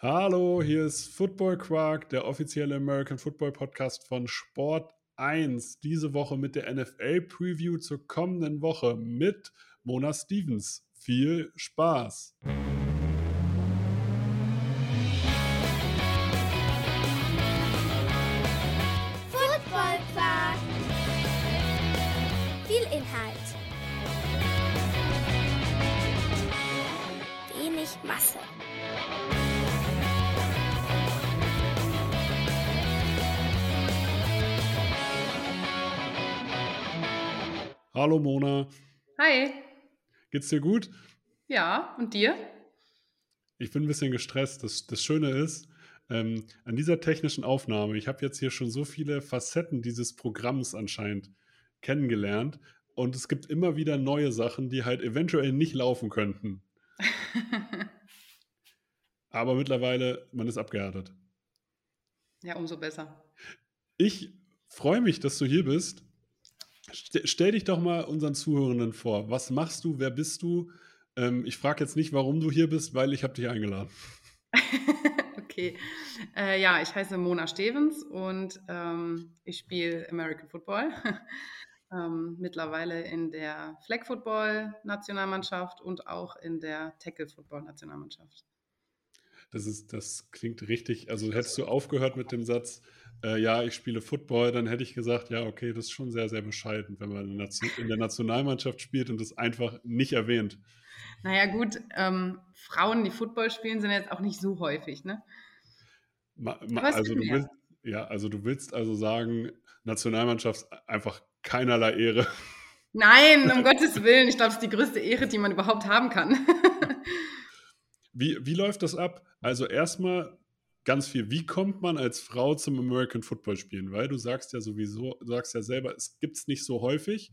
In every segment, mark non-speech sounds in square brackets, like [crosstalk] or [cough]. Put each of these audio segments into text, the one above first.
Hallo, hier ist Football Quark, der offizielle American Football Podcast von Sport 1. Diese Woche mit der NFL Preview zur kommenden Woche mit Mona Stevens. Viel Spaß! Football Quark. Viel Inhalt. Wenig Masse. Hallo Mona, Hi. geht's dir gut? Ja, und dir? Ich bin ein bisschen gestresst. Das, das Schöne ist, ähm, an dieser technischen Aufnahme, ich habe jetzt hier schon so viele Facetten dieses Programms anscheinend kennengelernt und es gibt immer wieder neue Sachen, die halt eventuell nicht laufen könnten. [laughs] Aber mittlerweile, man ist abgehärtet. ja, umso besser. Ich freue mich, dass du hier bist. Ste- Stell dich doch mal unseren Zuhörenden vor. Was machst du? Wer bist du? Ähm, ich frage jetzt nicht, warum du hier bist, weil ich habe dich eingeladen. [laughs] okay. Äh, ja, ich heiße Mona Stevens und ähm, ich spiele American Football. [laughs] ähm, mittlerweile in der Flag Football Nationalmannschaft und auch in der Tackle Football Nationalmannschaft. Das, ist, das klingt richtig. Also hättest du aufgehört mit dem Satz, äh, ja, ich spiele Football, dann hätte ich gesagt, ja, okay, das ist schon sehr, sehr bescheiden, wenn man in der, Nation- in der Nationalmannschaft spielt und das einfach nicht erwähnt. Naja, gut, ähm, Frauen, die Football spielen, sind jetzt auch nicht so häufig, ne? Ma, ma, also, du willst, ja, also du willst also sagen, Nationalmannschaft einfach keinerlei Ehre. Nein, um [laughs] Gottes Willen, ich glaube, es ist die größte Ehre, die man überhaupt haben kann. [laughs] Wie, wie läuft das ab? Also erstmal ganz viel, wie kommt man als Frau zum American Football spielen? Weil du sagst ja sowieso, du sagst ja selber, es gibt es nicht so häufig.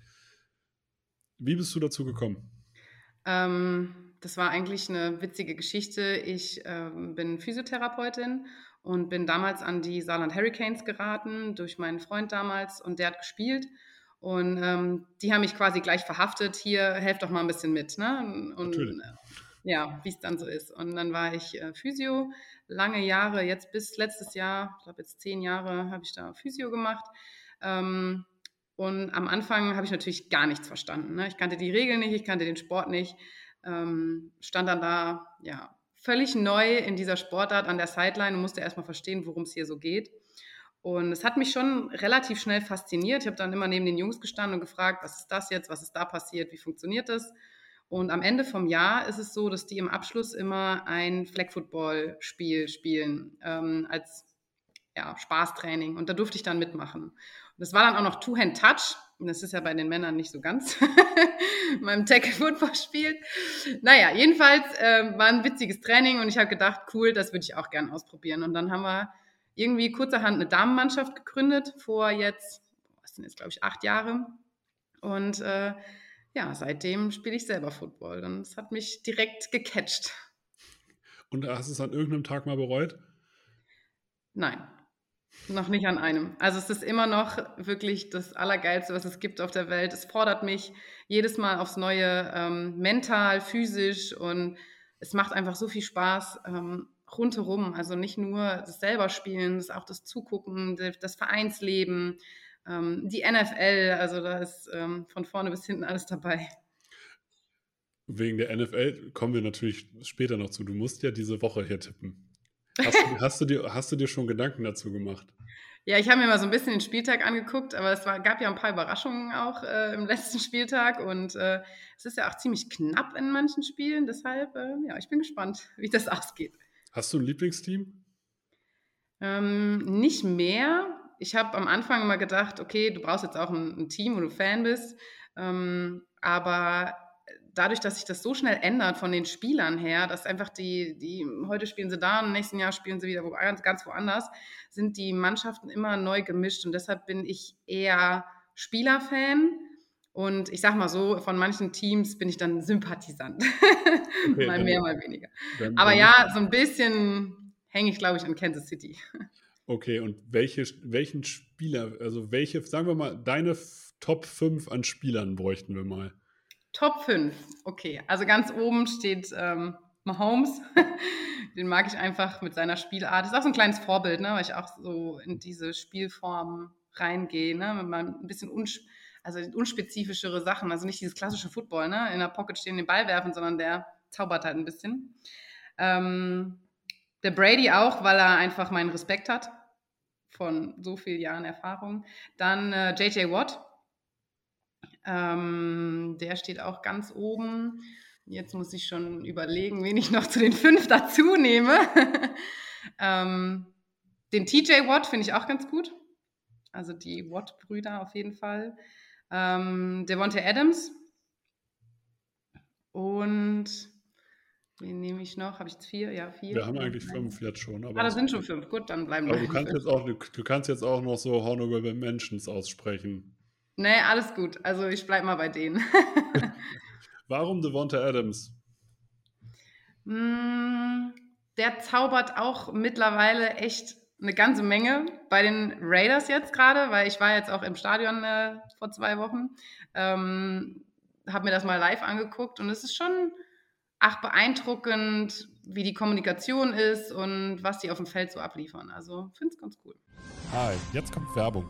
Wie bist du dazu gekommen? Ähm, das war eigentlich eine witzige Geschichte. Ich ähm, bin Physiotherapeutin und bin damals an die Saarland Hurricanes geraten durch meinen Freund damals und der hat gespielt. Und ähm, die haben mich quasi gleich verhaftet. Hier, helft doch mal ein bisschen mit. Ne? Und Natürlich. äh, ja, wie es dann so ist. Und dann war ich äh, Physio lange Jahre, jetzt bis letztes Jahr, ich glaube jetzt zehn Jahre, habe ich da Physio gemacht. Ähm, und am Anfang habe ich natürlich gar nichts verstanden. Ne? Ich kannte die Regeln nicht, ich kannte den Sport nicht. Ähm, stand dann da, ja, völlig neu in dieser Sportart an der Sideline und musste erstmal verstehen, worum es hier so geht. Und es hat mich schon relativ schnell fasziniert. Ich habe dann immer neben den Jungs gestanden und gefragt, was ist das jetzt, was ist da passiert, wie funktioniert das? Und am Ende vom Jahr ist es so, dass die im Abschluss immer ein Flag-Football-Spiel spielen ähm, als ja, Spaßtraining. Und da durfte ich dann mitmachen. Und das war dann auch noch Two-Hand-Touch. Und das ist ja bei den Männern nicht so ganz [laughs] beim Tackle-Football-Spiel. Naja, jedenfalls äh, war ein witziges Training und ich habe gedacht, cool, das würde ich auch gerne ausprobieren. Und dann haben wir irgendwie kurzerhand eine Damenmannschaft gegründet, vor jetzt, was sind jetzt, glaube ich, acht Jahre. Und äh, ja, seitdem spiele ich selber Football. Und es hat mich direkt gecatcht. Und hast du es an irgendeinem Tag mal bereut? Nein, noch nicht an einem. Also es ist immer noch wirklich das Allergeilste, was es gibt auf der Welt. Es fordert mich jedes Mal aufs Neue, ähm, mental, physisch und es macht einfach so viel Spaß ähm, rundherum. Also nicht nur das selber spielen, das auch das Zugucken, das Vereinsleben, die NFL. Also da ist ähm, von vorne bis hinten alles dabei. Wegen der NFL kommen wir natürlich später noch zu. Du musst ja diese Woche hier tippen. Hast du, [laughs] hast du, dir, hast du dir schon Gedanken dazu gemacht? Ja, ich habe mir mal so ein bisschen den Spieltag angeguckt, aber es war, gab ja ein paar Überraschungen auch äh, im letzten Spieltag und äh, es ist ja auch ziemlich knapp in manchen Spielen. Deshalb, äh, ja, ich bin gespannt, [laughs] wie das ausgeht. Hast du ein Lieblingsteam? Ähm, nicht mehr. Ich habe am Anfang immer gedacht, okay, du brauchst jetzt auch ein, ein Team, wo du Fan bist. Ähm, aber dadurch, dass sich das so schnell ändert von den Spielern her, dass einfach die, die heute spielen sie da und im nächsten Jahr spielen sie wieder wo, ganz, woanders, sind die Mannschaften immer neu gemischt. Und deshalb bin ich eher Spielerfan. Und ich sag mal so, von manchen Teams bin ich dann Sympathisant. [laughs] Okay, mal mehr, mal weniger. Dann- Aber dann- ja, so ein bisschen hänge ich, glaube ich, an Kansas City. [laughs] Okay, und welche, welchen Spieler, also welche, sagen wir mal, deine Top 5 an Spielern bräuchten wir mal? Top 5. Okay, also ganz oben steht ähm, Mahomes. [laughs] Den mag ich einfach mit seiner Spielart. Ist auch so ein kleines Vorbild, ne? weil ich auch so in diese Spielform reingehe. Ne? Mit meinem ein bisschen uns also unspezifischere Sachen. Also nicht dieses klassische Football, ne? in der Pocket stehen, den Ball werfen, sondern der zaubert halt ein bisschen. Ähm, der Brady auch, weil er einfach meinen Respekt hat von so vielen Jahren Erfahrung. Dann äh, JJ Watt. Ähm, der steht auch ganz oben. Jetzt muss ich schon überlegen, wen ich noch zu den fünf [laughs] dazu nehme. [laughs] ähm, den TJ Watt finde ich auch ganz gut. Also die Watt-Brüder auf jeden Fall. Ähm, Devontae Adams. Und wen nehme ich noch? Habe ich jetzt vier? Ja, vier. Wir haben eigentlich fünf jetzt schon. Aber ah, das sind schon fünf. Gut, dann bleiben wir. Du kannst, jetzt auch, du kannst jetzt auch noch so Honorable Mentions aussprechen. Nee, alles gut. Also ich bleibe mal bei denen. [laughs] Warum Devonta Adams? Mm, der zaubert auch mittlerweile echt eine ganze Menge bei den Raiders jetzt gerade, weil ich war jetzt auch im Stadion äh, vor zwei Wochen, ähm, habe mir das mal live angeguckt und es ist schon ach beeindruckend, wie die Kommunikation ist und was die auf dem Feld so abliefern. Also finde es ganz cool. Hi, jetzt kommt Werbung.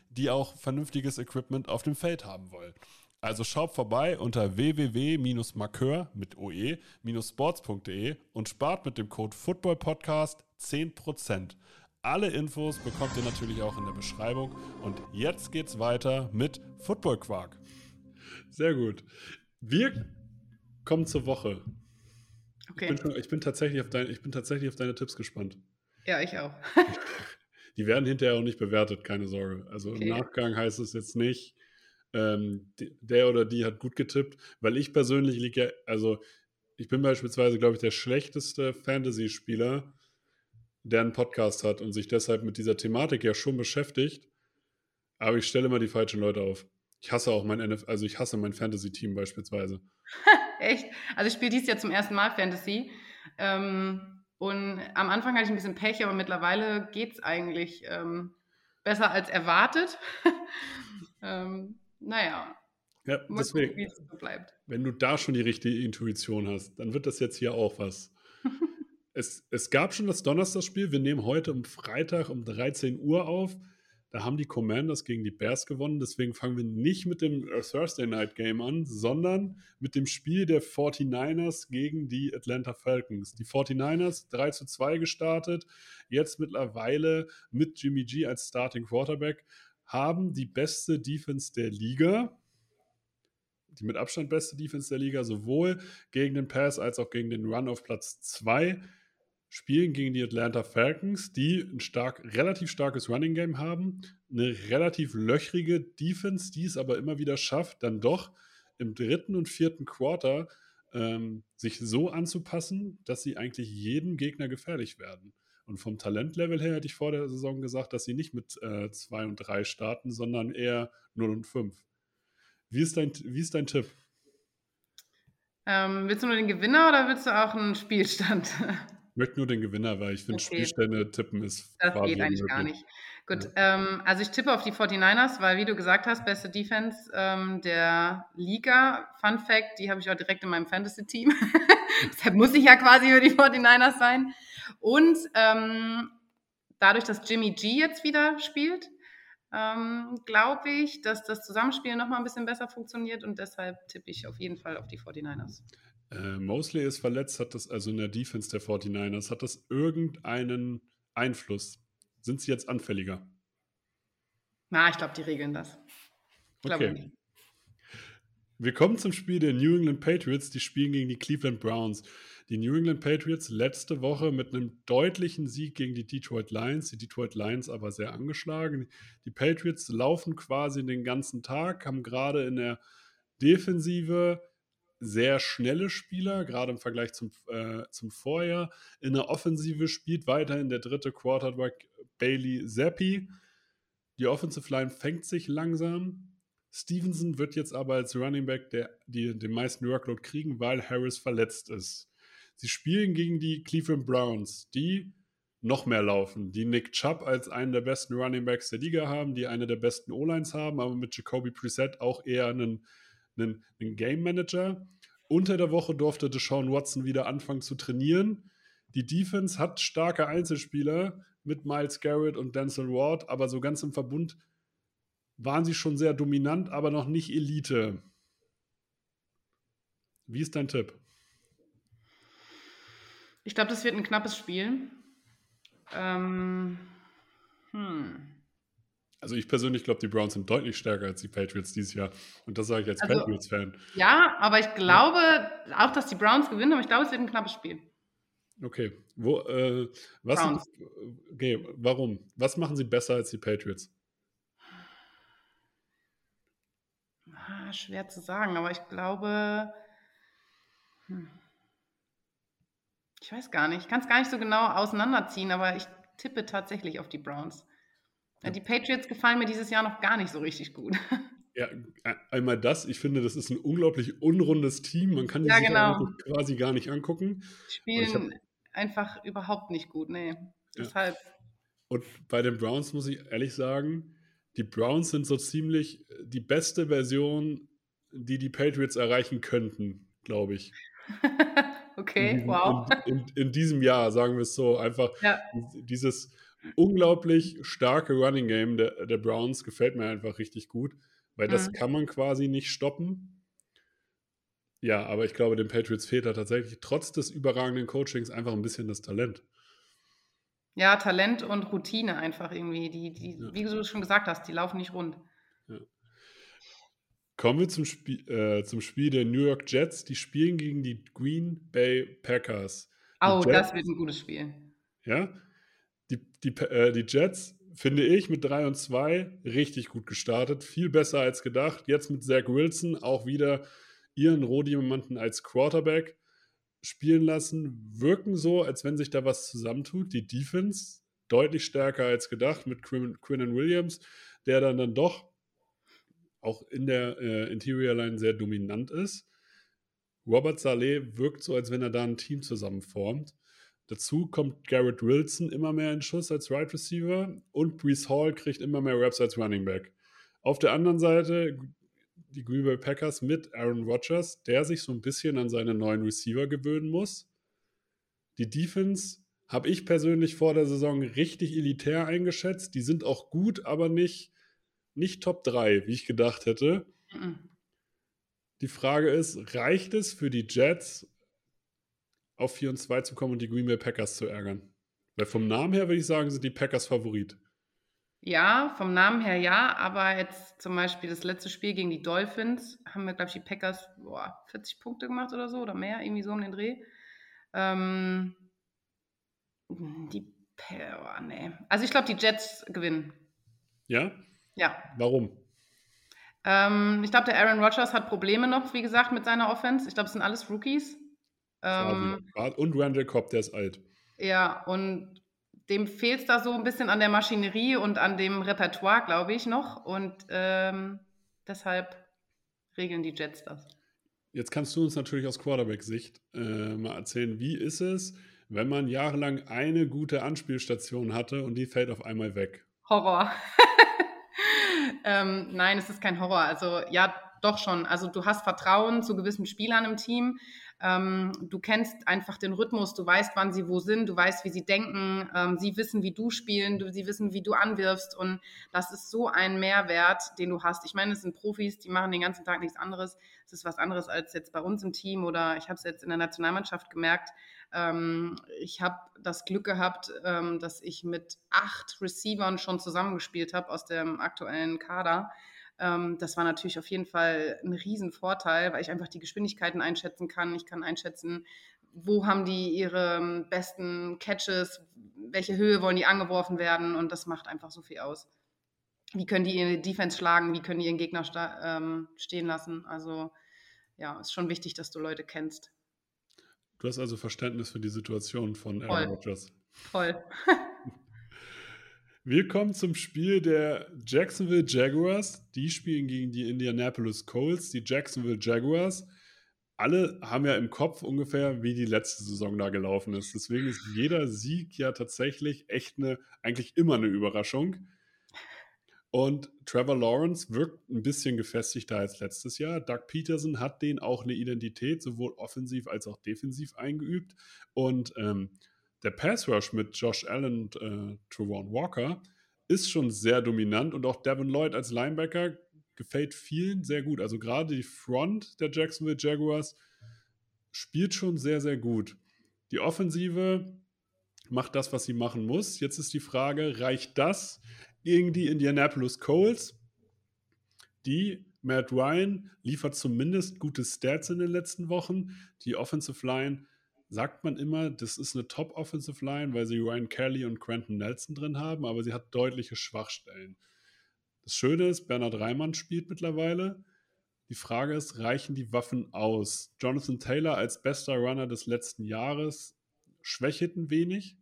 die auch vernünftiges Equipment auf dem Feld haben wollen. Also schaut vorbei unter www-markeur mit oe-sports.de und spart mit dem Code FOOTBALLPODCAST 10%. Alle Infos bekommt ihr natürlich auch in der Beschreibung. Und jetzt geht's weiter mit Football Quark. Sehr gut. Wir kommen zur Woche. Okay. Ich bin, ich bin tatsächlich, auf dein, ich bin tatsächlich auf deine Tipps gespannt. Ja, ich auch. [laughs] Die werden hinterher auch nicht bewertet, keine Sorge. Also okay. im Nachgang heißt es jetzt nicht, ähm, der oder die hat gut getippt, weil ich persönlich liege ja, also ich bin beispielsweise, glaube ich, der schlechteste Fantasy-Spieler, der einen Podcast hat und sich deshalb mit dieser Thematik ja schon beschäftigt. Aber ich stelle immer die falschen Leute auf. Ich hasse auch mein NF also ich hasse mein Fantasy-Team beispielsweise. [laughs] Echt? Also ich spiele dies Jahr zum ersten Mal Fantasy. Ähm, und am Anfang hatte ich ein bisschen Pech, aber mittlerweile geht es eigentlich ähm, besser als erwartet. [laughs] ähm, naja. Ja, deswegen, gucken, so bleibt. Wenn du da schon die richtige Intuition hast, dann wird das jetzt hier auch was. [laughs] es, es gab schon das Donnerstagsspiel. Wir nehmen heute um Freitag um 13 Uhr auf. Da haben die Commanders gegen die Bears gewonnen. Deswegen fangen wir nicht mit dem äh, Thursday Night Game an, sondern mit dem Spiel der 49ers gegen die Atlanta Falcons. Die 49ers 3 zu 2 gestartet, jetzt mittlerweile mit Jimmy G als Starting Quarterback, haben die beste Defense der Liga. Die mit Abstand beste Defense der Liga, sowohl gegen den Pass als auch gegen den Run auf Platz 2 spielen gegen die Atlanta Falcons, die ein stark, relativ starkes Running Game haben, eine relativ löchrige Defense, die es aber immer wieder schafft, dann doch im dritten und vierten Quarter ähm, sich so anzupassen, dass sie eigentlich jedem Gegner gefährlich werden. Und vom Talentlevel her hätte ich vor der Saison gesagt, dass sie nicht mit 2 äh, und 3 starten, sondern eher 0 und 5. Wie ist dein, wie ist dein Tipp? Ähm, willst du nur den Gewinner oder willst du auch einen Spielstand? [laughs] Ich möchte nur den Gewinner, weil ich finde, okay. Spielstände tippen ist. Das geht eigentlich möglich. gar nicht. Gut, ja. ähm, also ich tippe auf die 49ers, weil, wie du gesagt hast, beste Defense ähm, der Liga. Fun Fact: die habe ich auch direkt in meinem Fantasy-Team. [laughs] Deshalb muss ich ja quasi über die 49ers sein. Und ähm, dadurch, dass Jimmy G jetzt wieder spielt, ähm, glaube ich, dass das Zusammenspiel nochmal ein bisschen besser funktioniert und deshalb tippe ich auf jeden Fall auf die 49ers. Äh, Mosley ist verletzt, hat das also in der Defense der 49ers, hat das irgendeinen Einfluss? Sind sie jetzt anfälliger? Na, ich glaube, die regeln das. Ich okay. Nicht. Wir kommen zum Spiel der New England Patriots. Die spielen gegen die Cleveland Browns. Die New England Patriots letzte Woche mit einem deutlichen Sieg gegen die Detroit Lions. Die Detroit Lions aber sehr angeschlagen. Die Patriots laufen quasi den ganzen Tag, haben gerade in der Defensive sehr schnelle Spieler, gerade im Vergleich zum, äh, zum Vorjahr. In der Offensive spielt weiterhin der dritte Quarterback Bailey Zappi. Die Offensive Line fängt sich langsam. Stevenson wird jetzt aber als Running Back der, die, den meisten Workload kriegen, weil Harris verletzt ist. Sie spielen gegen die Cleveland Browns, die noch mehr laufen, die Nick Chubb als einen der besten Running Backs der Liga haben, die eine der besten O-Lines haben, aber mit Jacoby Preset auch eher einen, einen, einen Game Manager. Unter der Woche durfte Deshaun Watson wieder anfangen zu trainieren. Die Defense hat starke Einzelspieler mit Miles Garrett und Denzel Ward, aber so ganz im Verbund waren sie schon sehr dominant, aber noch nicht Elite. Wie ist dein Tipp? Ich glaube, das wird ein knappes Spiel. Ähm, hm. Also ich persönlich glaube, die Browns sind deutlich stärker als die Patriots dieses Jahr. Und das sage ich als also, Patriots-Fan. Ja, aber ich glaube auch, dass die Browns gewinnen, aber ich glaube, es wird ein knappes Spiel. Okay. Wo, äh, was sind, okay, warum? Was machen sie besser als die Patriots? Ah, schwer zu sagen, aber ich glaube. Hm. Ich weiß gar nicht. Ich kann es gar nicht so genau auseinanderziehen, aber ich tippe tatsächlich auf die Browns. Die Patriots gefallen mir dieses Jahr noch gar nicht so richtig gut. [laughs] Ja, einmal das. Ich finde, das ist ein unglaublich unrundes Team. Man kann die ja, sich genau. quasi gar nicht angucken. Spielen einfach überhaupt nicht gut, nee. Deshalb. Ja. Und bei den Browns muss ich ehrlich sagen, die Browns sind so ziemlich die beste Version, die die Patriots erreichen könnten, glaube ich. [laughs] okay, in, wow. In, in, in, diesem Jahr, sagen wir es so, einfach ja. dieses unglaublich starke Running Game der, der, Browns gefällt mir einfach richtig gut, weil das mhm. kann man quasi nicht stoppen. Ja, aber ich glaube, den Patriots fehlt da tatsächlich trotz des überragenden Coachings einfach ein bisschen das Talent. Ja, Talent und Routine einfach irgendwie. Die, die, ja. Wie du schon gesagt hast, die laufen nicht rund. Ja. Kommen wir zum, Spiel, äh, zum Spiel der New York Jets. Die spielen gegen die Green Bay Packers. Die oh, Jets, das wird ein gutes Spiel. Ja, die, äh, die Jets, finde ich, mit 3 und 2 richtig gut gestartet. Viel besser als gedacht. Jetzt mit Zach Wilson auch wieder ihren Rohdiamanten als Quarterback spielen lassen, wirken so, als wenn sich da was zusammentut. Die Defense deutlich stärker als gedacht mit Quinn, Quinn Williams, der dann, dann doch auch in der äh, Interior Line sehr dominant ist. Robert Saleh wirkt so, als wenn er da ein Team zusammenformt. Dazu kommt Garrett Wilson immer mehr in Schuss als Right Receiver und Brees Hall kriegt immer mehr Raps als Running Back. Auf der anderen Seite die Green Bay Packers mit Aaron Rodgers, der sich so ein bisschen an seine neuen Receiver gewöhnen muss. Die Defense habe ich persönlich vor der Saison richtig elitär eingeschätzt. Die sind auch gut, aber nicht, nicht Top 3, wie ich gedacht hätte. Die Frage ist, reicht es für die Jets, auf 4 und 2 zu kommen und die Green Bay Packers zu ärgern? Weil vom Namen her würde ich sagen, sind die Packers Favorit. Ja, vom Namen her ja, aber jetzt zum Beispiel das letzte Spiel gegen die Dolphins haben wir, glaube ich, die Packers boah, 40 Punkte gemacht oder so oder mehr, irgendwie so um den Dreh. Ähm, die, oh, nee. Also ich glaube, die Jets gewinnen. Ja? Ja. Warum? Ähm, ich glaube, der Aaron Rodgers hat Probleme noch, wie gesagt, mit seiner Offense. Ich glaube, es sind alles Rookies. Ähm, und Randall Cobb, der ist alt. Ja, und dem fehlt es da so ein bisschen an der Maschinerie und an dem Repertoire, glaube ich, noch. Und ähm, deshalb regeln die Jets das. Jetzt kannst du uns natürlich aus Quarterback-Sicht äh, mal erzählen, wie ist es, wenn man jahrelang eine gute Anspielstation hatte und die fällt auf einmal weg? Horror. [laughs] ähm, nein, es ist kein Horror. Also ja, doch schon. Also du hast Vertrauen zu gewissen Spielern im Team. Ähm, du kennst einfach den Rhythmus, du weißt, wann sie wo sind, du weißt, wie sie denken, ähm, sie wissen, wie du spielen, du, sie wissen, wie du anwirfst und das ist so ein Mehrwert, den du hast. Ich meine, es sind Profis, die machen den ganzen Tag nichts anderes. Es ist was anderes als jetzt bei uns im Team oder ich habe es jetzt in der Nationalmannschaft gemerkt. Ähm, ich habe das Glück gehabt, ähm, dass ich mit acht Receivern schon zusammengespielt habe aus dem aktuellen Kader. Ähm, das war natürlich auf jeden Fall ein Riesenvorteil, weil ich einfach die Geschwindigkeiten einschätzen kann. Ich kann einschätzen, wo haben die ihre ähm, besten Catches, welche Höhe wollen die angeworfen werden und das macht einfach so viel aus. Wie können die ihre Defense schlagen, wie können die ihren Gegner ähm, stehen lassen. Also ja, ist schon wichtig, dass du Leute kennst. Du hast also Verständnis für die Situation von. Aaron Rodgers. Voll. [laughs] Wir kommen zum Spiel der Jacksonville Jaguars. Die spielen gegen die Indianapolis Colts. Die Jacksonville Jaguars. Alle haben ja im Kopf ungefähr, wie die letzte Saison da gelaufen ist. Deswegen ist jeder Sieg ja tatsächlich echt eine, eigentlich immer eine Überraschung. Und Trevor Lawrence wirkt ein bisschen gefestigter als letztes Jahr. Doug Peterson hat den auch eine Identität, sowohl offensiv als auch defensiv eingeübt. Und ähm, der Pass Rush mit Josh Allen und äh, Trevon Walker ist schon sehr dominant und auch Devin Lloyd als Linebacker gefällt vielen sehr gut. Also gerade die Front der Jacksonville Jaguars spielt schon sehr, sehr gut. Die Offensive macht das, was sie machen muss. Jetzt ist die Frage, reicht das gegen die Indianapolis Colts? Die Matt Ryan liefert zumindest gute Stats in den letzten Wochen. Die Offensive Line sagt man immer, das ist eine Top Offensive Line, weil sie Ryan Kelly und Quentin Nelson drin haben, aber sie hat deutliche Schwachstellen. Das Schöne ist, Bernhard Reimann spielt mittlerweile. Die Frage ist, reichen die Waffen aus? Jonathan Taylor als bester Runner des letzten Jahres schwächelt ein wenig.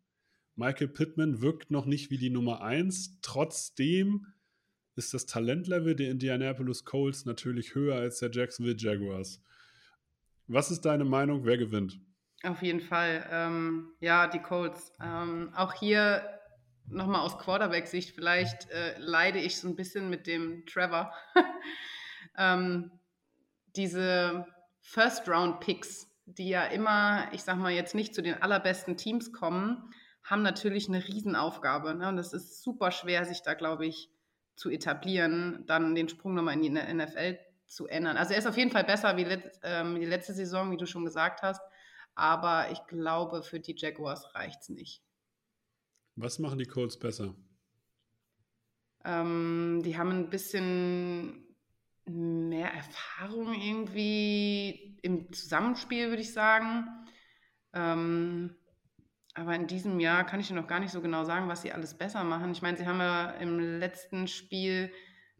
Michael Pittman wirkt noch nicht wie die Nummer 1. Trotzdem ist das Talentlevel der Indianapolis Colts natürlich höher als der Jacksonville Jaguars. Was ist deine Meinung? Wer gewinnt? Auf jeden Fall. Ähm, ja, die Colts. Ähm, auch hier nochmal aus Quarterback-Sicht, vielleicht äh, leide ich so ein bisschen mit dem Trevor. [laughs] ähm, diese First-Round-Picks, die ja immer, ich sag mal, jetzt nicht zu den allerbesten Teams kommen, haben natürlich eine Riesenaufgabe. Ne? Und es ist super schwer, sich da, glaube ich, zu etablieren, dann den Sprung nochmal in die NFL zu ändern. Also er ist auf jeden Fall besser wie let, ähm, die letzte Saison, wie du schon gesagt hast. Aber ich glaube, für die Jaguars reicht es nicht. Was machen die Colts besser? Ähm, die haben ein bisschen mehr Erfahrung irgendwie im Zusammenspiel, würde ich sagen. Ähm, aber in diesem Jahr kann ich dir noch gar nicht so genau sagen, was sie alles besser machen. Ich meine, sie haben ja im letzten Spiel,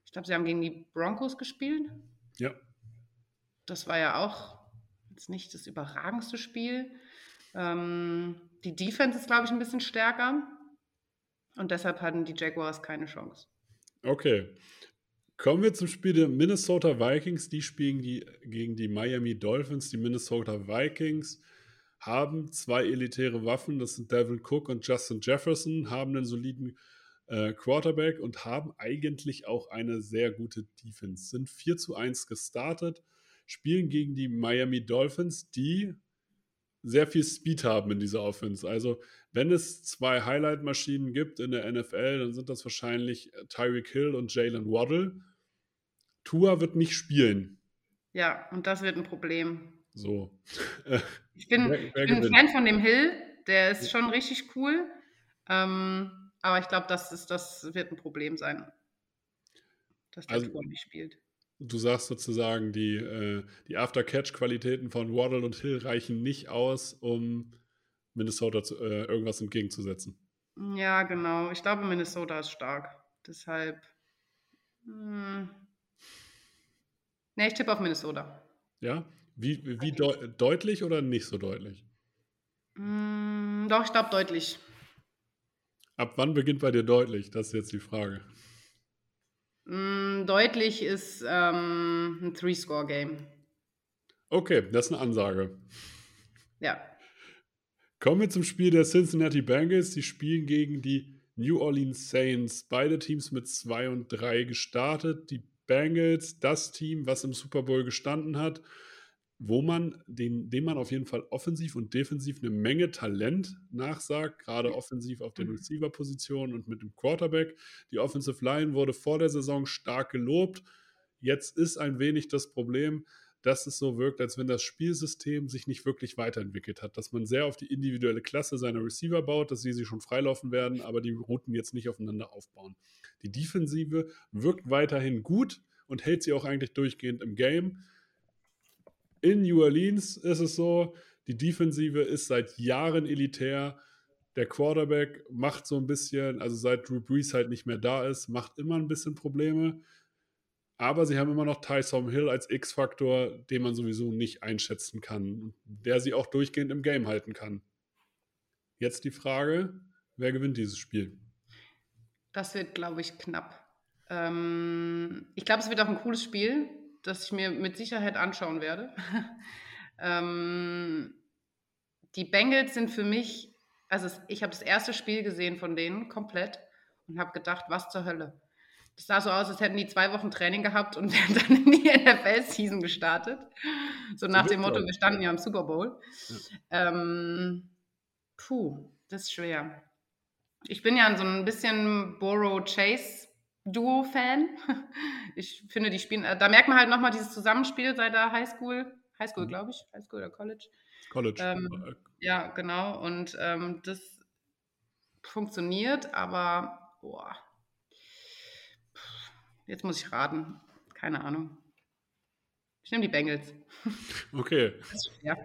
ich glaube, sie haben gegen die Broncos gespielt. Ja. Das war ja auch jetzt nicht das überragendste Spiel. Ähm, die Defense ist, glaube ich, ein bisschen stärker. Und deshalb hatten die Jaguars keine Chance. Okay. Kommen wir zum Spiel der Minnesota Vikings. Die spielen die, gegen die Miami Dolphins. Die Minnesota Vikings haben zwei elitäre Waffen. Das sind Devin Cook und Justin Jefferson, haben einen soliden äh, Quarterback und haben eigentlich auch eine sehr gute Defense. Sind 4 zu 1 gestartet, spielen gegen die Miami Dolphins, die sehr viel Speed haben in dieser Offense. Also, wenn es zwei Highlight-Maschinen gibt in der NFL, dann sind das wahrscheinlich äh, Tyreek Hill und Jalen Waddle. Tua wird nicht spielen. Ja, und das wird ein Problem. So. [laughs] Ich bin, wer, wer bin ein Fan von dem Hill, der ist schon richtig cool. Ähm, aber ich glaube, das, das wird ein Problem sein, dass der also, Tua nicht spielt du sagst sozusagen, die, äh, die After-Catch-Qualitäten von Waddle und Hill reichen nicht aus, um Minnesota zu, äh, irgendwas entgegenzusetzen. Ja, genau. Ich glaube, Minnesota ist stark. Deshalb. Hm. Ne, ich tippe auf Minnesota. Ja? Wie, wie de deutlich oder nicht so deutlich? Hm, doch, ich glaube deutlich. Ab wann beginnt bei dir deutlich? Das ist jetzt die Frage. Mm, deutlich ist ähm, ein Three-Score-Game. Okay, das ist eine Ansage. Ja. Kommen wir zum Spiel der Cincinnati Bengals. Die spielen gegen die New Orleans Saints. Beide Teams mit 2 und 3 gestartet. Die Bengals, das Team, was im Super Bowl gestanden hat, wo man den, dem man auf jeden Fall offensiv und defensiv eine Menge Talent nachsagt, gerade offensiv auf den mhm. Receiver-Positionen und mit dem Quarterback. Die Offensive Line wurde vor der Saison stark gelobt. Jetzt ist ein wenig das Problem, dass es so wirkt, als wenn das Spielsystem sich nicht wirklich weiterentwickelt hat, dass man sehr auf die individuelle Klasse seiner Receiver baut, dass sie sich schon freilaufen werden, aber die Routen jetzt nicht aufeinander aufbauen. Die Defensive wirkt weiterhin gut und hält sie auch eigentlich durchgehend im Game in New Orleans ist es so, die Defensive ist seit Jahren elitär. Der Quarterback macht so ein bisschen, also seit Drew Brees halt nicht mehr da ist, macht immer ein bisschen Probleme. Aber sie haben immer noch Tyson Hill als X-Faktor, den man sowieso nicht einschätzen kann, der sie auch durchgehend im Game halten kann. Jetzt die Frage, wer gewinnt dieses Spiel? Das wird, glaube ich, knapp. Ähm, ich glaube, es wird auch ein cooles Spiel, das ich mir mit Sicherheit anschauen werde. [laughs] ähm, die Bengals sind für mich, also ich habe das erste Spiel gesehen von denen komplett und habe gedacht, was zur Hölle. Das sah so aus, als hätten die zwei Wochen Training gehabt und [laughs] wären dann in die NFL-Season gestartet. So nach dem Motto, wir standen ja im Super Bowl. Ja. Ähm, puh, das ist schwer. Ich bin ja so ein bisschen Borrow Chase Duo-Fan. Ich finde, die spielen, da merkt man halt nochmal dieses Zusammenspiel seit der Highschool, Highschool, mhm. glaube ich, Highschool oder College. College. Ähm, ja, genau. Und ähm, das funktioniert, aber boah, Jetzt muss ich raten. Keine Ahnung. Ich nehme die Bengals. Okay. [laughs] Ja.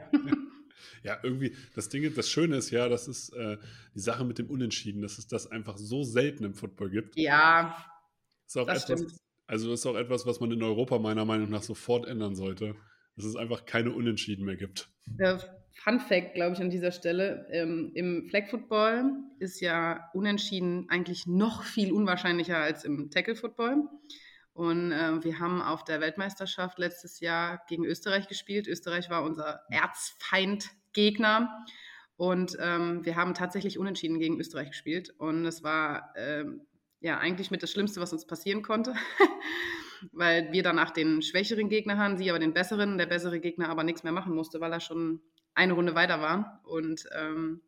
ja, irgendwie, das Ding, das Schöne ist ja, das ist äh, die Sache mit dem Unentschieden, dass es das einfach so selten im Football gibt. Ja. Ist auch das etwas, stimmt. Also ist auch etwas, was man in Europa meiner Meinung nach sofort ändern sollte. Dass es einfach keine Unentschieden mehr gibt. Äh, Fun Fact, glaube ich, an dieser Stelle. Ähm, Im Flag Football ist ja Unentschieden eigentlich noch viel unwahrscheinlicher als im Tackle Football. Und äh, wir haben auf der Weltmeisterschaft letztes Jahr gegen Österreich gespielt. Österreich war unser Erzfeind-Gegner. Und ähm, wir haben tatsächlich unentschieden gegen Österreich gespielt. Und es war ähm, ja eigentlich mit das Schlimmste, was uns passieren konnte. [laughs] weil wir danach den schwächeren Gegner haben, sie aber den besseren, der bessere Gegner aber nichts mehr machen musste, weil er schon eine Runde weiter war und ähm,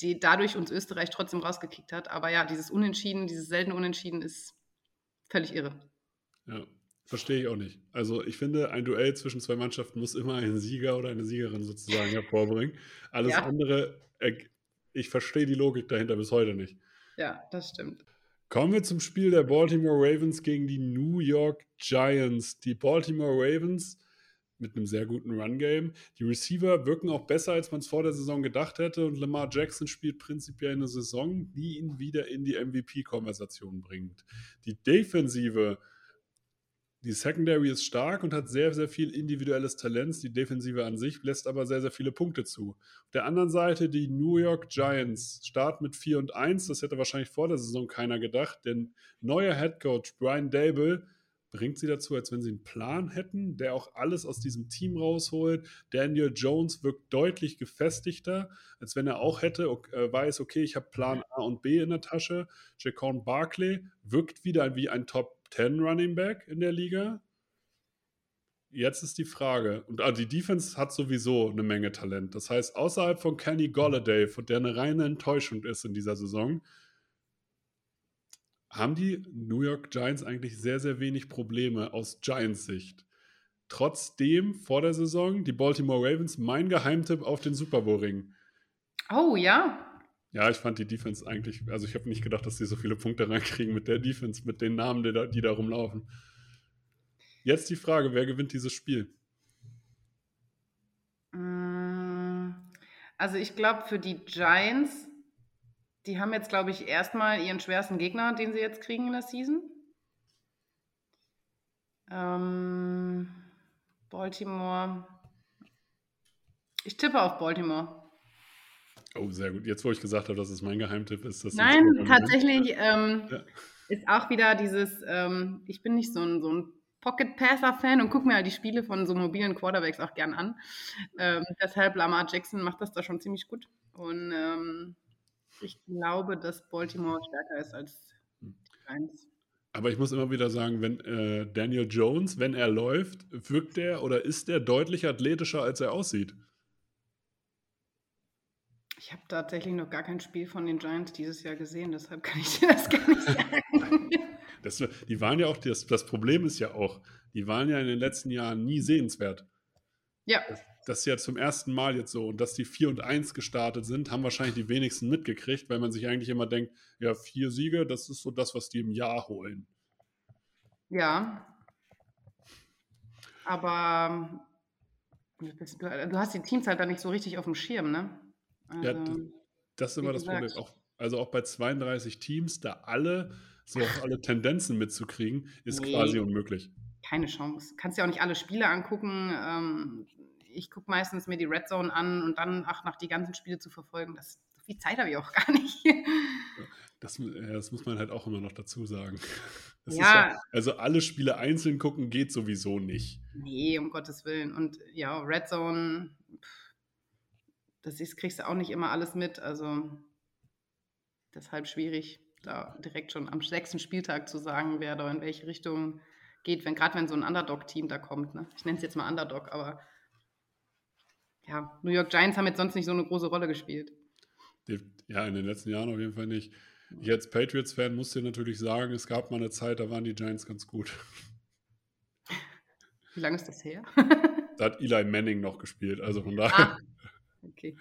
die dadurch uns Österreich trotzdem rausgekickt hat. Aber ja, dieses Unentschieden, dieses seltene Unentschieden ist völlig irre. Ja, verstehe ich auch nicht. Also ich finde, ein Duell zwischen zwei Mannschaften muss immer einen Sieger oder eine Siegerin sozusagen [laughs] hervorbringen. Alles ja. andere, ich verstehe die Logik dahinter bis heute nicht. Ja, das stimmt. Kommen wir zum Spiel der Baltimore Ravens gegen die New York Giants. Die Baltimore Ravens mit einem sehr guten Run-Game. Die Receiver wirken auch besser, als man es vor der Saison gedacht hätte. Und Lamar Jackson spielt prinzipiell eine Saison, die ihn wieder in die MVP-Konversation bringt. Die Defensive, die Secondary ist stark und hat sehr, sehr viel individuelles Talent. Die Defensive an sich lässt aber sehr, sehr viele Punkte zu. Auf der anderen Seite die New York Giants starten mit 4 und 1. Das hätte wahrscheinlich vor der Saison keiner gedacht, denn neuer Head Coach Brian Dable bringt sie dazu, als wenn sie einen Plan hätten, der auch alles aus diesem Team rausholt. Daniel Jones wirkt deutlich gefestigter, als wenn er auch hätte, äh, weiß, okay, ich habe Plan A und B in der Tasche. Jacon Barkley wirkt wieder wie ein Top 10 Running Back in der Liga. Jetzt ist die Frage, und ah, die Defense hat sowieso eine Menge Talent. Das heißt, außerhalb von Kenny Golladay, der eine reine Enttäuschung ist in dieser Saison, haben die New York Giants eigentlich sehr, sehr wenig Probleme aus Giants Sicht. Trotzdem vor der Saison die Baltimore Ravens mein Geheimtipp auf den Super Bowl Ring. Oh ja. Ja, ich fand die Defense eigentlich, also ich habe nicht gedacht, dass sie so viele Punkte reinkriegen mit der Defense, mit den Namen, die da, die da rumlaufen. Jetzt die Frage, wer gewinnt dieses Spiel? Mm, also ich glaube für die Giants die haben jetzt, glaube ich, erstmal ihren schwersten Gegner, den sie jetzt kriegen in der Season. Ähm, Baltimore. Ich tippe auf Baltimore. Oh, sehr gut. Jetzt, wo ich gesagt habe, dass es mein Geheimtipp ist. Das Nein, tatsächlich ähm, ja. ist auch wieder dieses, ähm, ich bin nicht so ein, so ein Pocket-Passer-Fan und gucke mir halt die Spiele von so mobilen Quarterbacks auch gern an. Ähm, deshalb Lamar Jackson macht das da schon ziemlich gut. Und ähm, ich glaube, dass Baltimore stärker ist als die Giants. Aber ich muss immer wieder sagen, wenn äh, Daniel Jones, wenn er läuft, wirkt er oder ist er deutlich athletischer, als er aussieht? Ich habe tatsächlich noch gar kein Spiel von den Giants dieses Jahr gesehen, deshalb kann ich dir das gar nicht sagen. [laughs] das, die waren ja auch, das, das Problem ist ja auch, die waren ja in den letzten Jahren nie sehenswert. Ja. Das, das ist ja zum ersten Mal jetzt so. Und dass die 4 und 1 gestartet sind, haben wahrscheinlich die wenigsten mitgekriegt, weil man sich eigentlich immer denkt, ja, vier Siege, das ist so das, was die im Jahr holen. Ja. Aber du hast die Teams halt da nicht so richtig auf dem Schirm, ne? Also, ja, das ist immer das Problem. Auch, also auch bei 32 Teams, da alle so auch alle Tendenzen mitzukriegen, ist Nee. quasi unmöglich. Keine Chance. Kannst ja auch nicht alle Spiele angucken. Ähm, ich gucke meistens mir die Red Zone an und dann ach, nach die ganzen Spiele zu verfolgen. Das, so viel Zeit habe ich auch [laughs] gar nicht. Das, ja, das muss man halt auch immer noch dazu sagen. [laughs] Ja. Ja, also alle Spiele einzeln gucken geht sowieso nicht. Nee, um Gottes Willen. Und ja, Red Zone, das ist, kriegst du auch nicht immer alles mit. Also deshalb schwierig, da direkt schon am sechsten Spieltag zu sagen, wer da in welche Richtung geht, wenn gerade wenn so ein Underdog-Team da kommt. Ne? Ich nenne es jetzt mal Underdog, aber ja, New York Giants haben jetzt sonst nicht so eine große Rolle gespielt. Ja, in den letzten Jahren auf jeden Fall nicht. Ich als Patriots-Fan muss dir natürlich sagen, es gab mal eine Zeit, da waren die Giants ganz gut. [laughs] Wie lange ist das her? Da hat Eli Manning noch gespielt. Also von daher ah, okay.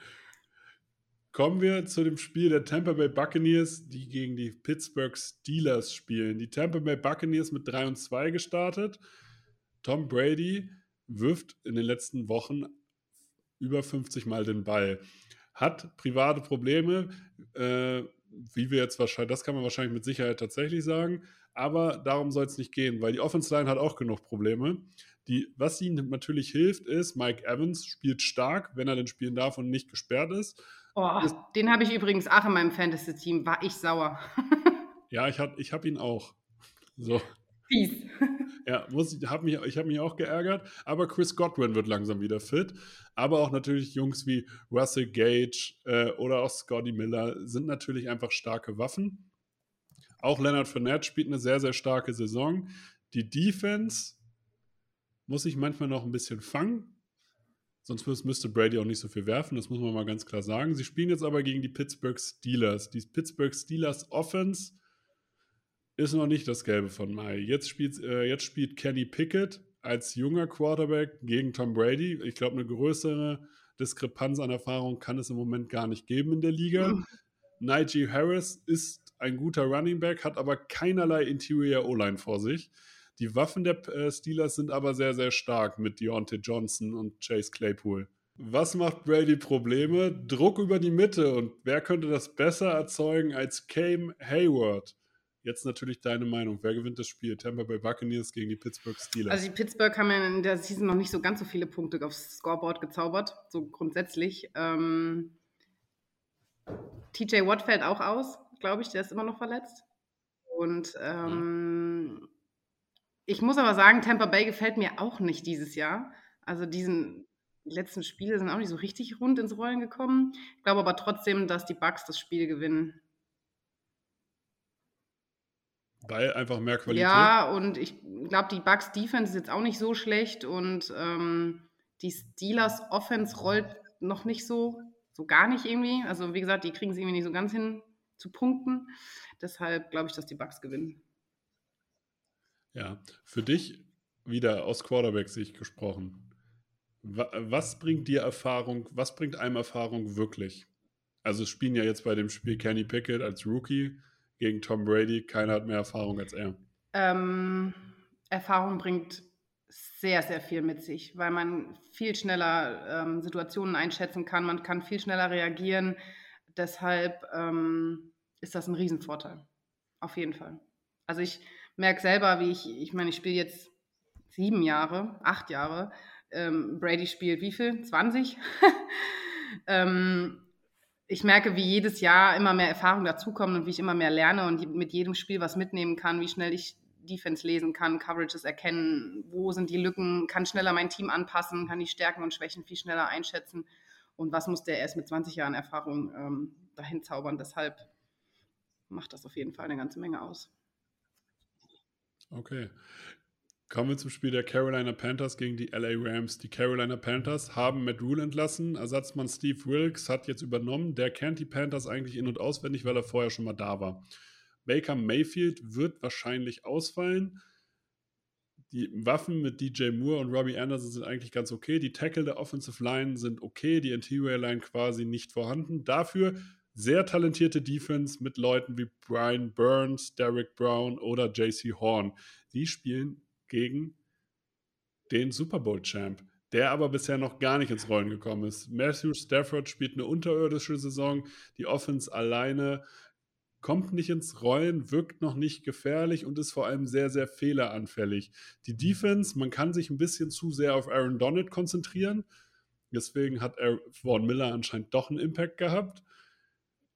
kommen wir zu dem Spiel der Tampa Bay Buccaneers, die gegen die Pittsburgh Steelers spielen. Die Tampa Bay Buccaneers mit 3 und 2 gestartet. Tom Brady wirft in den letzten Wochen über 50 Mal den Ball. Hat private Probleme, äh, wie wir jetzt wahrscheinlich, das kann man wahrscheinlich mit Sicherheit tatsächlich sagen, aber darum soll es nicht gehen, weil die Offense Line hat auch genug Probleme. Die, was ihnen natürlich hilft, ist, Mike Evans spielt stark, wenn er denn spielen darf und nicht gesperrt ist. Oh, den habe ich übrigens auch in meinem Fantasy-Team. War ich sauer. [laughs] Ja, ich habe ich hab ihn auch. So, Fies. ja, muss ich, hab mich, ich habe mich auch geärgert, aber Chris Godwin wird langsam wieder fit. Aber auch natürlich Jungs wie Russell Gage äh, oder auch Scotty Miller sind natürlich einfach starke Waffen. Auch Leonard Fournette spielt eine sehr, sehr starke Saison. Die Defense muss sich manchmal noch ein bisschen fangen. Sonst müsste Brady auch nicht so viel werfen, das muss man mal ganz klar sagen. Sie spielen jetzt aber gegen die Pittsburgh Steelers. Die Pittsburgh Steelers Offense ist noch nicht das Gelbe von Mai. Jetzt spielt, äh, jetzt spielt Kenny Pickett als junger Quarterback gegen Tom Brady. Ich glaube, eine größere Diskrepanz an Erfahrung kann es im Moment gar nicht geben in der Liga. Najee Harris ist ein guter Running Back, hat aber keinerlei Interior O-Line vor sich. Die Waffen der äh, Steelers sind aber sehr, sehr stark mit Deontay Johnson und Chase Claypool. Was macht Brady Probleme? Druck über die Mitte. Und wer könnte das besser erzeugen als Cam Hayward? Jetzt natürlich deine Meinung. Wer gewinnt das Spiel? Tampa Bay Buccaneers gegen die Pittsburgh Steelers. Also die Pittsburgh haben ja in der Season noch nicht so ganz so viele Punkte aufs Scoreboard gezaubert, so grundsätzlich. Ähm, TJ Watt fällt auch aus, glaube ich, der ist immer noch verletzt. Und ähm, ich muss aber sagen, Tampa Bay gefällt mir auch nicht dieses Jahr. Also diesen die letzten Spiele sind auch nicht so richtig rund ins Rollen gekommen. Ich glaube aber trotzdem, dass die Bucks das Spiel gewinnen. Weil einfach mehr Qualität. Ja, und ich glaube, die Bucks Defense ist jetzt auch nicht so schlecht und ähm, die Steelers Offense rollt noch nicht so, so gar nicht irgendwie. Also wie gesagt, die kriegen es irgendwie nicht so ganz hin zu punkten. Deshalb glaube ich, dass die Bucks gewinnen. Ja, für dich wieder aus Quarterback-Sicht gesprochen. Wa- Was bringt dir Erfahrung, was bringt einem Erfahrung wirklich? Also es spielen ja jetzt bei dem Spiel Kenny Pickett als Rookie gegen Tom Brady. Keiner hat mehr Erfahrung als er. Ähm, Erfahrung bringt sehr, sehr viel mit sich, weil man viel schneller ähm, Situationen einschätzen kann, man kann viel schneller reagieren. Deshalb ähm, ist das ein Riesenvorteil. Auf jeden Fall. Also ich merke selber, wie ich, ich meine, ich spiele jetzt sieben Jahre, acht Jahre. Ähm, Brady spielt wie viel? 20? [laughs] ähm, ich merke, wie jedes Jahr immer mehr Erfahrung dazukommt und wie ich immer mehr lerne und mit jedem Spiel was mitnehmen kann, wie schnell ich Defense lesen kann, Coverages erkennen, wo sind die Lücken, kann schneller mein Team anpassen, kann die Stärken und Schwächen viel schneller einschätzen. Und was muss der erst mit 20 Jahren Erfahrung ähm, dahin zaubern? Deshalb macht das auf jeden Fall eine ganze Menge aus. Okay. Kommen wir zum Spiel der Carolina Panthers gegen die LA Rams. Die Carolina Panthers haben Matt Rule entlassen. Ersatzmann Steve Wilkes hat jetzt übernommen. Der kennt die Panthers eigentlich in- und auswendig, weil er vorher schon mal da war. Baker Mayfield wird wahrscheinlich ausfallen. Die Waffen mit DJ Moore und Robbie Anderson sind eigentlich ganz okay. Die Tackle der Offensive Line sind okay. Die Interior Line quasi nicht vorhanden. Dafür sehr talentierte Defense mit Leuten wie Brian Burns, Derek Brown oder JC Horn. Die spielen gegen den Super Bowl Champ, der aber bisher noch gar nicht ins Rollen gekommen ist. Matthew Stafford spielt eine unterirdische Saison. Die Offense alleine kommt nicht ins Rollen, wirkt noch nicht gefährlich und ist vor allem sehr, sehr fehleranfällig. Die Defense, man kann sich ein bisschen zu sehr auf Aaron Donald konzentrieren. Deswegen hat Vaughn Miller anscheinend doch einen Impact gehabt.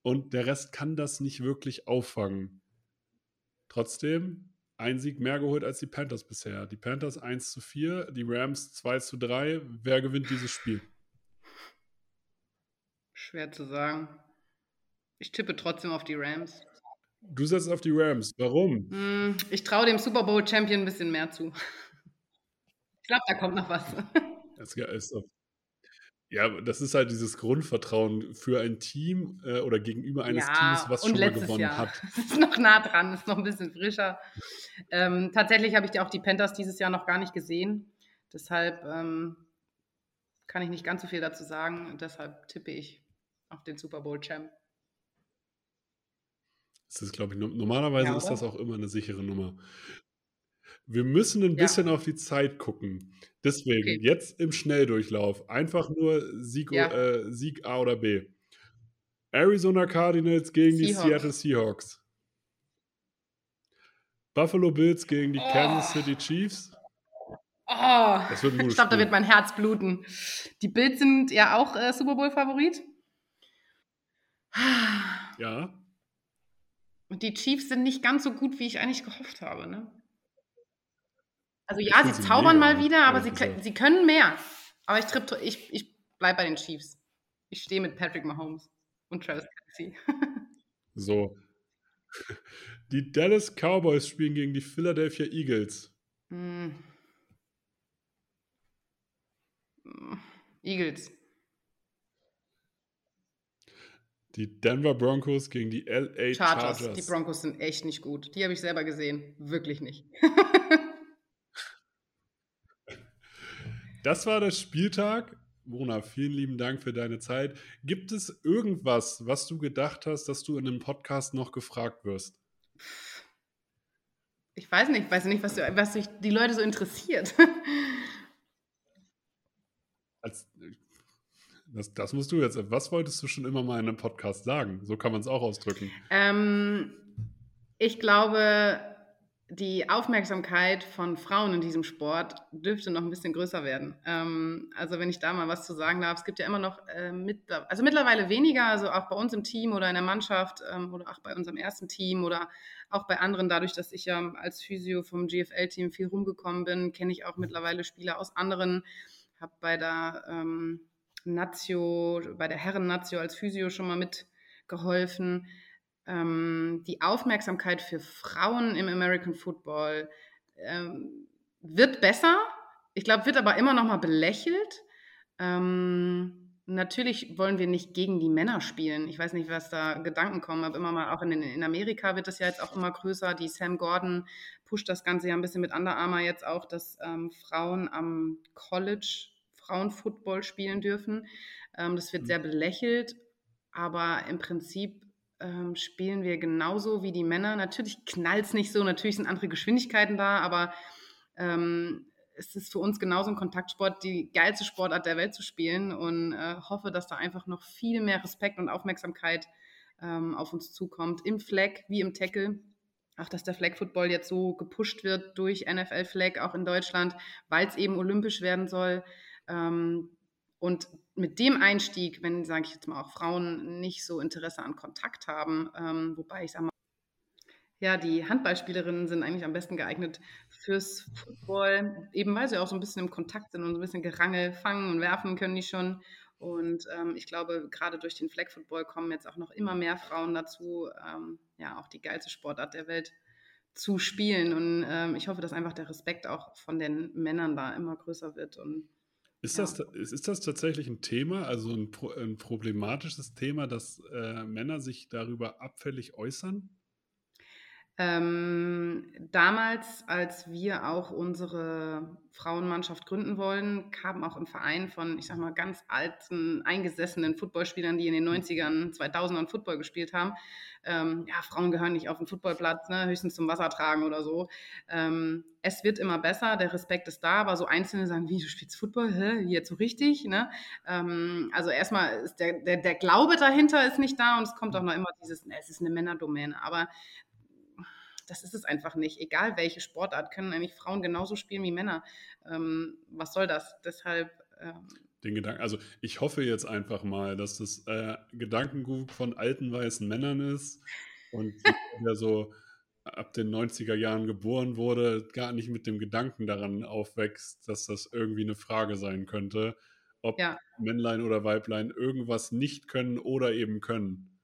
Und der Rest kann das nicht wirklich auffangen. Trotzdem, ein Sieg mehr geholt als die Panthers bisher. Die Panthers 1 zu 4, die Rams 2 zu 3. Wer gewinnt dieses Spiel? Schwer zu sagen. Ich tippe trotzdem auf die Rams. Du setzt auf die Rams. Warum? Hm, ich traue dem Super Bowl Champion ein bisschen mehr zu. Ich glaube, da kommt noch was. Das ist doch ja, das ist halt dieses Grundvertrauen für ein Team äh, oder gegenüber eines Ja, Teams, was schon mal gewonnen Jahr. hat. [laughs] Das ist noch nah dran, ist noch ein bisschen frischer. Ähm, tatsächlich habe ich auch die Panthers dieses Jahr noch gar nicht gesehen. Deshalb ähm, kann ich nicht ganz so viel dazu sagen. Und deshalb tippe ich auf den Super Bowl Champ. Das ist, glaube ich, no- normalerweise Ja, ist das auch immer eine sichere Nummer. Wir müssen ein Ja. bisschen auf die Zeit gucken. Deswegen, Okay. jetzt im Schnelldurchlauf, einfach nur Sieg, Ja. äh, Sieg A oder B. Arizona Cardinals gegen die Seahawks. Seattle Seahawks. Buffalo Bills gegen die Oh. Kansas City Chiefs. Oh, ich glaube, da wird mein Herz bluten. Die Bills sind ja auch äh, Super Bowl-Favorit. Ja, Und die Chiefs sind nicht ganz so gut, wie ich eigentlich gehofft habe. Ne? Also ja, sie sie zaubern mal wieder, aber sie, sie können mehr. Aber ich, tripp- ich, ich bleibe bei den Chiefs. Ich stehe mit Patrick Mahomes und Travis Kelsey. [laughs] so. Die Dallas Cowboys spielen gegen die Philadelphia Eagles. Hm. Eagles. Die Denver Broncos gegen die LA Chargers. Chargers. Die Broncos sind echt nicht gut. Die habe ich selber gesehen. Wirklich nicht. [laughs] Das war der Spieltag. Mona, vielen lieben Dank für deine Zeit. Gibt es irgendwas, was du gedacht hast, dass du in einem Podcast noch gefragt wirst? Ich weiß nicht, weiß nicht, was, was sich die Leute so interessiert. [laughs] Als, das, das musst du jetzt. Was wolltest du schon immer mal in einem Podcast sagen? So kann man es auch ausdrücken. ähm, ich glaube, die Aufmerksamkeit von Frauen in diesem Sport dürfte noch ein bisschen größer werden. Ähm, also wenn ich da mal was zu sagen darf, es gibt ja immer noch, äh, mit, also mittlerweile weniger, also auch bei uns im Team oder in der Mannschaft ähm, oder auch bei unserem ersten Team oder auch bei anderen, dadurch, dass ich ja als Physio vom GFL-Team viel rumgekommen bin, kenne ich auch mittlerweile Spieler aus anderen, habe bei der ähm, Nazio, bei der Herren-Nazio als Physio schon mal mitgeholfen ähm, die Aufmerksamkeit für Frauen im American Football ähm, wird besser. Ich glaube, wird aber immer noch mal belächelt. Ähm, natürlich wollen wir nicht gegen die Männer spielen. Ich weiß nicht, was da Gedanken kommen, aber immer mal auch in, in Amerika wird das ja jetzt auch immer größer. Die Sam Gordon pusht das Ganze ja ein bisschen mit Under Armour jetzt auch, dass ähm, Frauen am College Frauenfootball spielen dürfen. Ähm, das wird Mhm. sehr belächelt, aber im Prinzip ähm, spielen wir genauso wie die Männer. Natürlich knallt es nicht so, natürlich sind andere Geschwindigkeiten da, aber ähm, es ist für uns genauso ein Kontaktsport, die geilste Sportart der Welt zu spielen und äh, hoffe, dass da einfach noch viel mehr Respekt und Aufmerksamkeit ähm, auf uns zukommt. Im Flag wie im Tackle. Auch dass der Flag Football jetzt so gepusht wird durch NFL Flag, auch in Deutschland, weil es eben olympisch werden soll. Ähm, und mit dem Einstieg, wenn, sage ich jetzt mal, auch Frauen nicht so Interesse an Kontakt haben, ähm, wobei ich sage mal, ja, die Handballspielerinnen sind eigentlich am besten geeignet fürs Football, eben weil sie auch so ein bisschen im Kontakt sind und so ein bisschen Gerangel fangen und werfen können die schon. Und ähm, ich glaube, gerade durch den Flag Football kommen jetzt auch noch immer mehr Frauen dazu, ähm, ja, auch die geilste Sportart der Welt zu spielen. Und ähm, ich hoffe, dass einfach der Respekt auch von den Männern da immer größer wird. Und Ist, Ja. das, ist, das tatsächlich ein Thema, also ein, ein problematisches Thema, dass äh, Männer sich darüber abfällig äußern? Ähm, damals, als wir auch unsere Frauenmannschaft gründen wollen, kamen auch im Verein von, ich sag mal, ganz alten, eingesessenen Footballspielern, die in den 90ern, 2000ern Football gespielt haben. Ähm, ja, Frauen gehören nicht auf den Footballplatz, ne, höchstens zum Wasser tragen oder so. Ähm, es wird immer besser, der Respekt ist da, aber so Einzelne sagen, wie, du spielst Football? Hä? Wie jetzt so richtig? Ne? Ähm, also erstmal ist der, der, der Glaube dahinter ist nicht da und es kommt auch noch immer dieses, ne, es ist eine Männerdomäne. Aber das ist es einfach nicht. Egal welche Sportart, können eigentlich Frauen genauso spielen wie Männer. Ähm, was soll das? Deshalb. Ähm, den Gedanken, also ich hoffe jetzt einfach mal, dass das äh, Gedankengut von alten weißen Männern ist und der [laughs] so ab den 90er Jahren geboren wurde, gar nicht mit dem Gedanken daran aufwächst, dass das irgendwie eine Frage sein könnte, ob ja. Männlein oder Weiblein irgendwas nicht können oder eben können.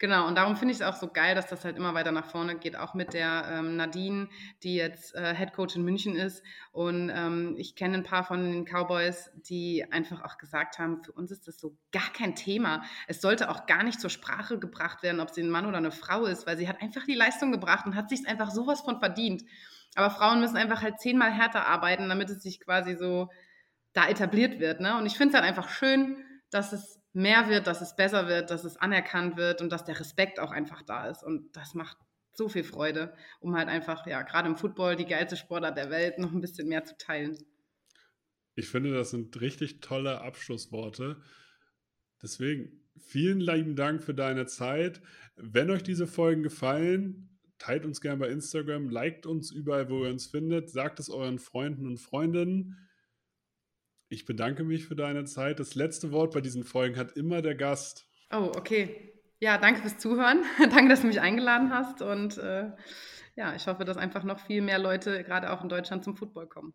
Genau, und darum finde ich es auch so geil, dass das halt immer weiter nach vorne geht, auch mit der ähm, Nadine, die jetzt äh, Head Coach in München ist. Und ähm, ich kenne ein paar von den Cowboys, die einfach auch gesagt haben, für uns ist das so gar kein Thema. Es sollte auch gar nicht zur Sprache gebracht werden, ob sie ein Mann oder eine Frau ist, weil sie hat einfach die Leistung gebracht und hat sich einfach sowas von verdient. Aber Frauen müssen einfach halt zehnmal härter arbeiten, damit es sich quasi so da etabliert wird. Ne? Und ich finde es halt einfach schön, dass es mehr wird, dass es besser wird, dass es anerkannt wird und dass der Respekt auch einfach da ist. Und das macht so viel Freude, um halt einfach, ja, gerade im Football, die geilste Sportart der Welt, noch ein bisschen mehr zu teilen. Ich finde, das sind richtig tolle Abschlussworte. Deswegen vielen lieben Dank für deine Zeit. Wenn euch diese Folgen gefallen, teilt uns gerne bei Instagram, liked uns überall, wo ihr uns findet, sagt es euren Freunden und Freundinnen. Ich bedanke mich für deine Zeit. Das letzte Wort bei diesen Folgen hat immer der Gast. Oh, okay. Ja, danke fürs Zuhören. [laughs] danke, dass du mich eingeladen hast. Und äh, ja, ich hoffe, dass einfach noch viel mehr Leute, gerade auch in Deutschland, zum Football kommen.